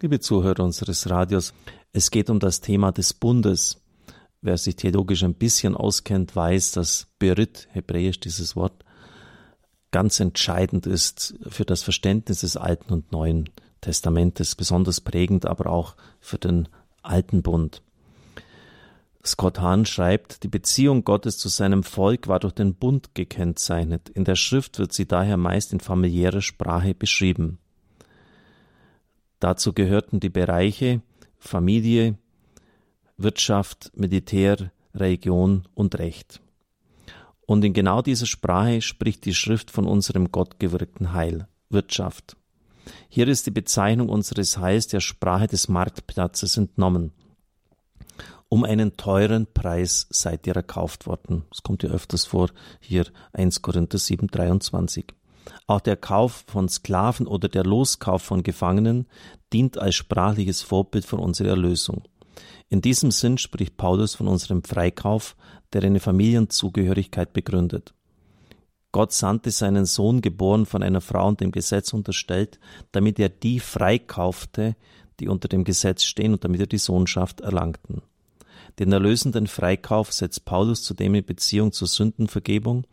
Liebe Zuhörer unseres Radios, es geht um das Thema des Bundes. Wer sich theologisch ein bisschen auskennt, weiß, dass Berit, hebräisch dieses Wort, ganz entscheidend ist für das Verständnis des Alten und Neuen Testamentes, besonders prägend aber auch für den Alten Bund. Scott Hahn schreibt, die Beziehung Gottes zu seinem Volk war durch den Bund gekennzeichnet. In der Schrift wird sie daher meist in familiärer Sprache beschrieben. Dazu gehörten die Bereiche Familie, Wirtschaft, Militär, Religion und Recht. Und in genau dieser Sprache spricht die Schrift von unserem gottgewirkten Heil, Wirtschaft. Hier ist die Bezeichnung unseres Heils der Sprache des Marktplatzes entnommen. Um einen teuren Preis seid ihr erkauft worden. Das kommt ja öfters vor, hier 1 Korinther 7, 23. Auch der Kauf von Sklaven oder der Loskauf von Gefangenen dient als sprachliches Vorbild für unsere Erlösung. In diesem Sinn spricht Paulus von unserem Freikauf, der eine Familienzugehörigkeit begründet. Gott sandte seinen Sohn, geboren von einer Frau und dem Gesetz unterstellt, damit er die freikaufte, die unter dem Gesetz stehen und damit er die Sohnschaft erlangten. Den erlösenden Freikauf setzt Paulus zudem in Beziehung zur Sündenvergebung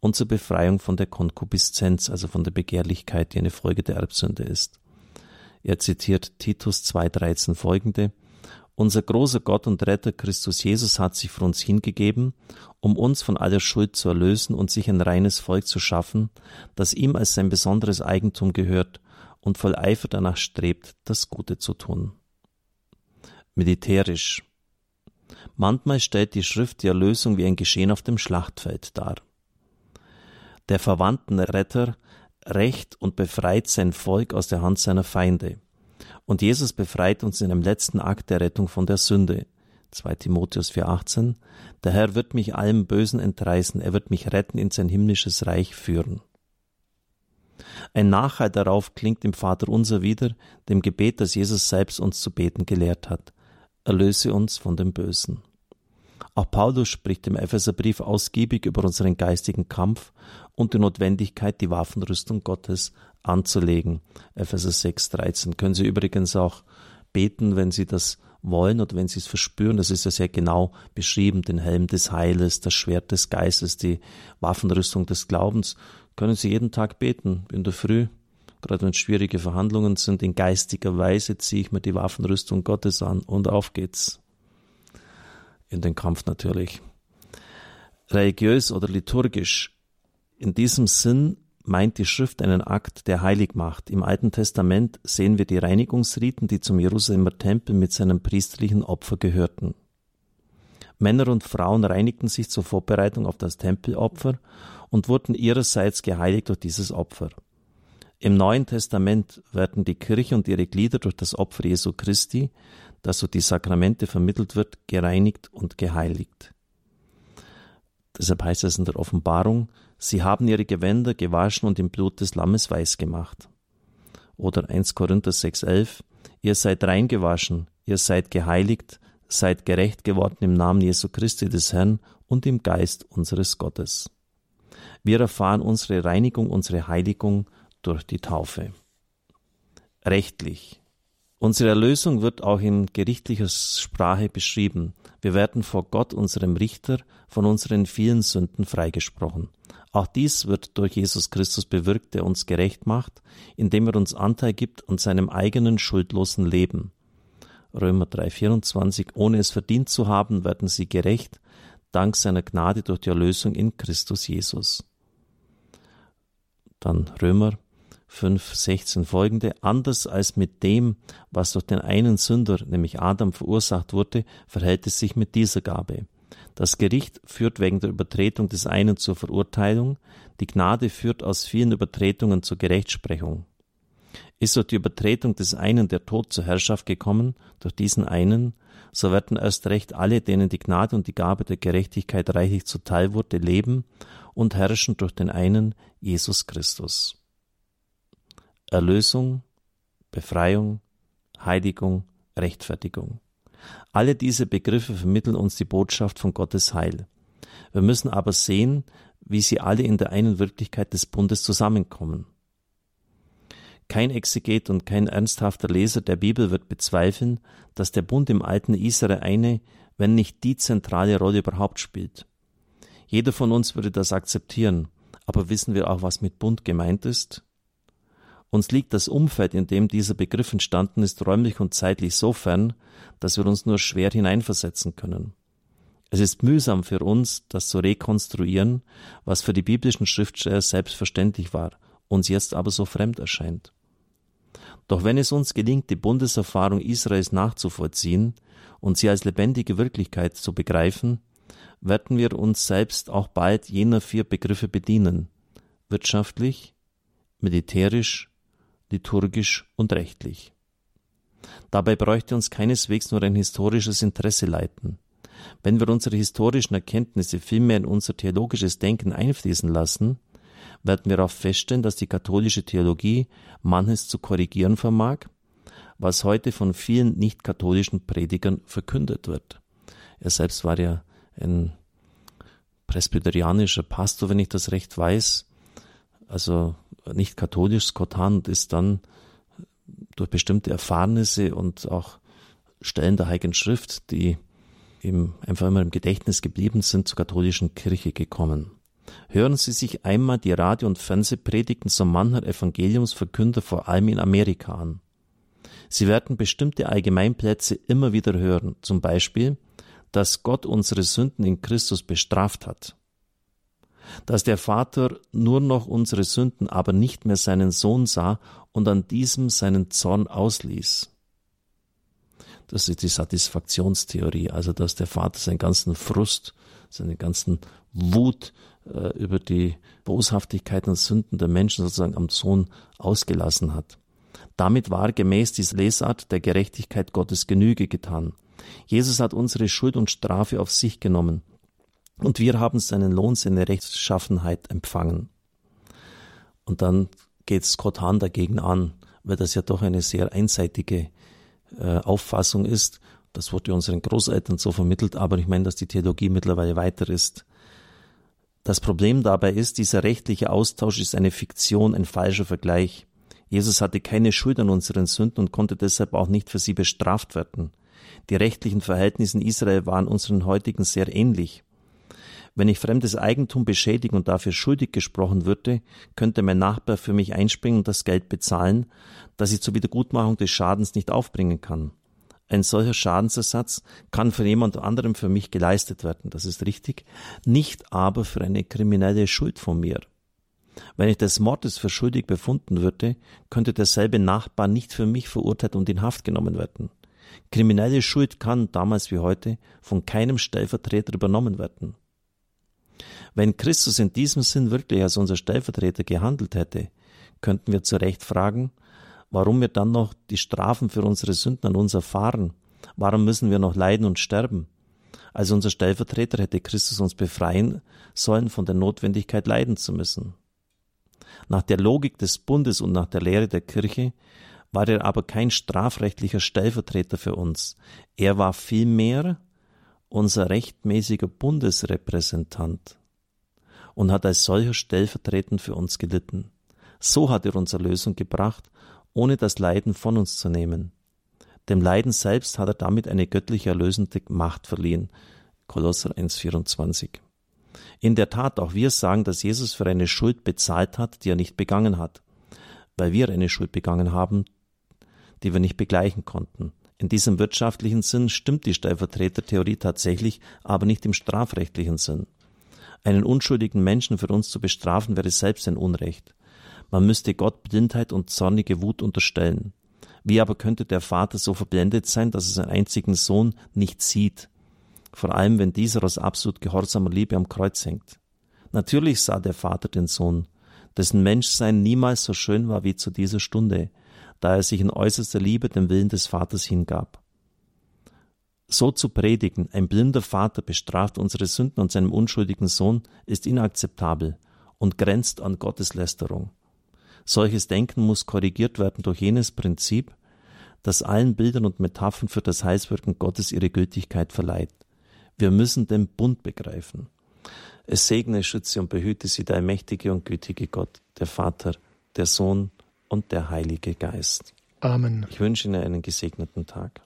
und zur Befreiung von der Konkupiszenz, also von der Begehrlichkeit, die eine Folge der Erbsünde ist. Er zitiert Titus 2,13 folgende unser großer Gott und Retter Christus Jesus hat sich für uns hingegeben, um uns von aller Schuld zu erlösen und sich ein reines Volk zu schaffen, das ihm als sein besonderes Eigentum gehört und voll Eifer danach strebt, das Gute zu tun. Militärisch Manchmal stellt die Schrift die Erlösung wie ein Geschehen auf dem Schlachtfeld dar. Der verwandten Retter rächt und befreit sein Volk aus der Hand seiner Feinde. Und Jesus befreit uns in einem letzten Akt der Rettung von der Sünde. 2 Timotheus 4,18 Der Herr wird mich allem Bösen entreißen, er wird mich retten, in sein himmlisches Reich führen. Ein Nachhall darauf klingt im Vater unser wieder, dem Gebet, das Jesus selbst uns zu beten gelehrt hat. Erlöse uns von dem Bösen. Auch Paulus spricht im Epheserbrief ausgiebig über unseren geistigen Kampf und die Notwendigkeit, die Waffenrüstung Gottes anzulegen. Epheser 6, 13. Können Sie übrigens auch beten, wenn Sie das wollen oder wenn Sie es verspüren. Das ist ja sehr genau beschrieben, den Helm des Heiles, das Schwert des Geistes, die Waffenrüstung des Glaubens. Können Sie jeden Tag beten, in der Früh, gerade wenn schwierige Verhandlungen sind, in geistiger Weise ziehe ich mir die Waffenrüstung Gottes an und auf geht's. In den Kampf natürlich. Religiös oder liturgisch. In diesem Sinn meint die Schrift einen Akt, der heilig macht. Im Alten Testament sehen wir die Reinigungsriten, die zum Jerusalemer Tempel mit seinem priesterlichen Opfer gehörten. Männer und Frauen reinigten sich zur Vorbereitung auf das Tempelopfer und wurden ihrerseits geheiligt durch dieses Opfer. Im Neuen Testament werden die Kirche und ihre Glieder durch das Opfer Jesu Christi, das so die Sakramente vermittelt wird, gereinigt und geheiligt. Deshalb heißt es in der Offenbarung, Sie haben ihre Gewänder gewaschen und im Blut des Lammes weiß gemacht. Oder 1 Korinther 6,11 Ihr seid reingewaschen, ihr seid geheiligt, seid gerecht geworden im Namen Jesu Christi des Herrn und im Geist unseres Gottes. Wir erfahren unsere Reinigung, unsere Heiligung durch die Taufe. Rechtlich. Unsere Erlösung wird auch in gerichtlicher Sprache beschrieben. Wir werden vor Gott, unserem Richter, von unseren vielen Sünden freigesprochen. Auch dies wird durch Jesus Christus bewirkt, der uns gerecht macht, indem er uns Anteil gibt an seinem eigenen schuldlosen Leben. Römer 3,24 Ohne es verdient zu haben, werden sie gerecht, dank seiner Gnade durch die Erlösung in Christus Jesus. Dann Römer 5, 16 folgende, anders als mit dem, was durch den einen Sünder, nämlich Adam, verursacht wurde, verhält es sich mit dieser Gabe. Das Gericht führt wegen der Übertretung des einen zur Verurteilung, die Gnade führt aus vielen Übertretungen zur Gerechtsprechung. Ist durch die Übertretung des einen der Tod zur Herrschaft gekommen, durch diesen einen, so werden erst recht alle, denen die Gnade und die Gabe der Gerechtigkeit reichlich zuteil wurde, leben und herrschen durch den einen, Jesus Christus. Erlösung, Befreiung, Heiligung, Rechtfertigung. Alle diese Begriffe vermitteln uns die Botschaft von Gottes Heil. Wir müssen aber sehen, wie sie alle in der einen Wirklichkeit des Bundes zusammenkommen. Kein Exeget und kein ernsthafter Leser der Bibel wird bezweifeln, dass der Bund im alten Israel eine, wenn nicht die zentrale Rolle überhaupt spielt. Jeder von uns würde das akzeptieren, aber wissen wir auch, was mit Bund gemeint ist? Uns liegt das Umfeld, in dem dieser Begriff entstanden ist, räumlich und zeitlich so fern, dass wir uns nur schwer hineinversetzen können. Es ist mühsam für uns, das zu rekonstruieren, was für die biblischen Schriftsteller selbstverständlich war, uns jetzt aber so fremd erscheint. Doch wenn es uns gelingt, die Bundeserfahrung Israels nachzuvollziehen und sie als lebendige Wirklichkeit zu begreifen, werden wir uns selbst auch bald jener vier Begriffe bedienen wirtschaftlich, militärisch, liturgisch und rechtlich. Dabei bräuchte uns keineswegs nur ein historisches Interesse leiten. Wenn wir unsere historischen Erkenntnisse vielmehr in unser theologisches Denken einfließen lassen, werden wir auch feststellen, dass die katholische Theologie manches zu korrigieren vermag, was heute von vielen nicht-katholischen Predigern verkündet wird. Er selbst war ja ein presbyterianischer Pastor, wenn ich das recht weiß, also nicht katholisch, Scott Hunt ist dann durch bestimmte Erfahrnisse und auch Stellen der Heiligen Schrift, die ihm einfach immer im Gedächtnis geblieben sind, zur katholischen Kirche gekommen. Hören Sie sich einmal die Radio- und Fernsehpredigten so mancher Evangeliumsverkünder vor allem in Amerika an. Sie werden bestimmte Allgemeinplätze immer wieder hören, zum Beispiel, dass Gott unsere Sünden in Christus bestraft hat dass der Vater nur noch unsere Sünden, aber nicht mehr seinen Sohn sah und an diesem seinen Zorn ausließ. Das ist die Satisfaktionstheorie, also dass der Vater seinen ganzen Frust, seine ganzen Wut äh, über die Boshaftigkeiten und Sünden der Menschen sozusagen am Sohn ausgelassen hat. Damit war gemäß dieser Lesart der Gerechtigkeit Gottes Genüge getan. Jesus hat unsere Schuld und Strafe auf sich genommen und wir haben seinen Lohn, seine Rechtschaffenheit empfangen. Und dann geht Scott Hahn dagegen an, weil das ja doch eine sehr einseitige äh, Auffassung ist. Das wurde unseren Großeltern so vermittelt, aber ich meine, dass die Theologie mittlerweile weiter ist. Das Problem dabei ist, dieser rechtliche Austausch ist eine Fiktion, ein falscher Vergleich. Jesus hatte keine Schuld an unseren Sünden und konnte deshalb auch nicht für sie bestraft werden. Die rechtlichen Verhältnisse in Israel waren unseren heutigen sehr ähnlich. Wenn ich fremdes Eigentum beschädigen und dafür schuldig gesprochen würde, könnte mein Nachbar für mich einspringen und das Geld bezahlen, das ich zur Wiedergutmachung des Schadens nicht aufbringen kann. Ein solcher Schadensersatz kann von jemand anderem für mich geleistet werden, das ist richtig, nicht aber für eine kriminelle Schuld von mir. Wenn ich des Mordes für schuldig befunden würde, könnte derselbe Nachbar nicht für mich verurteilt und in Haft genommen werden. Kriminelle Schuld kann, damals wie heute, von keinem Stellvertreter übernommen werden. Wenn Christus in diesem Sinn wirklich als unser Stellvertreter gehandelt hätte, könnten wir zu Recht fragen, warum wir dann noch die Strafen für unsere Sünden an uns erfahren? Warum müssen wir noch leiden und sterben? Als unser Stellvertreter hätte Christus uns befreien sollen, von der Notwendigkeit leiden zu müssen. Nach der Logik des Bundes und nach der Lehre der Kirche war er aber kein strafrechtlicher Stellvertreter für uns. Er war vielmehr unser rechtmäßiger Bundesrepräsentant und hat als solcher stellvertretend für uns gelitten. So hat er uns Erlösung gebracht, ohne das Leiden von uns zu nehmen. Dem Leiden selbst hat er damit eine göttliche erlösende Macht verliehen. Kolosser 1,24. In der Tat, auch wir sagen, dass Jesus für eine Schuld bezahlt hat, die er nicht begangen hat, weil wir eine Schuld begangen haben, die wir nicht begleichen konnten. In diesem wirtschaftlichen Sinn stimmt die Stellvertretertheorie tatsächlich, aber nicht im strafrechtlichen Sinn. Einen unschuldigen Menschen für uns zu bestrafen, wäre selbst ein Unrecht. Man müsste Gott Blindheit und zornige Wut unterstellen. Wie aber könnte der Vater so verblendet sein, dass er seinen einzigen Sohn nicht sieht? Vor allem, wenn dieser aus absolut gehorsamer Liebe am Kreuz hängt. Natürlich sah der Vater den Sohn, dessen Menschsein niemals so schön war wie zu dieser Stunde, da er sich in äußerster Liebe dem Willen des Vaters hingab. So zu predigen, ein blinder Vater bestraft unsere Sünden und seinem unschuldigen Sohn, ist inakzeptabel und grenzt an Gotteslästerung. Solches Denken muss korrigiert werden durch jenes Prinzip, das allen Bildern und Metaphern für das Heilswirken Gottes ihre Gültigkeit verleiht. Wir müssen den Bund begreifen. Es segne, schütze und behüte sie der mächtige und gütige Gott, der Vater, der Sohn und der Heilige Geist. Amen. Ich wünsche Ihnen einen gesegneten Tag.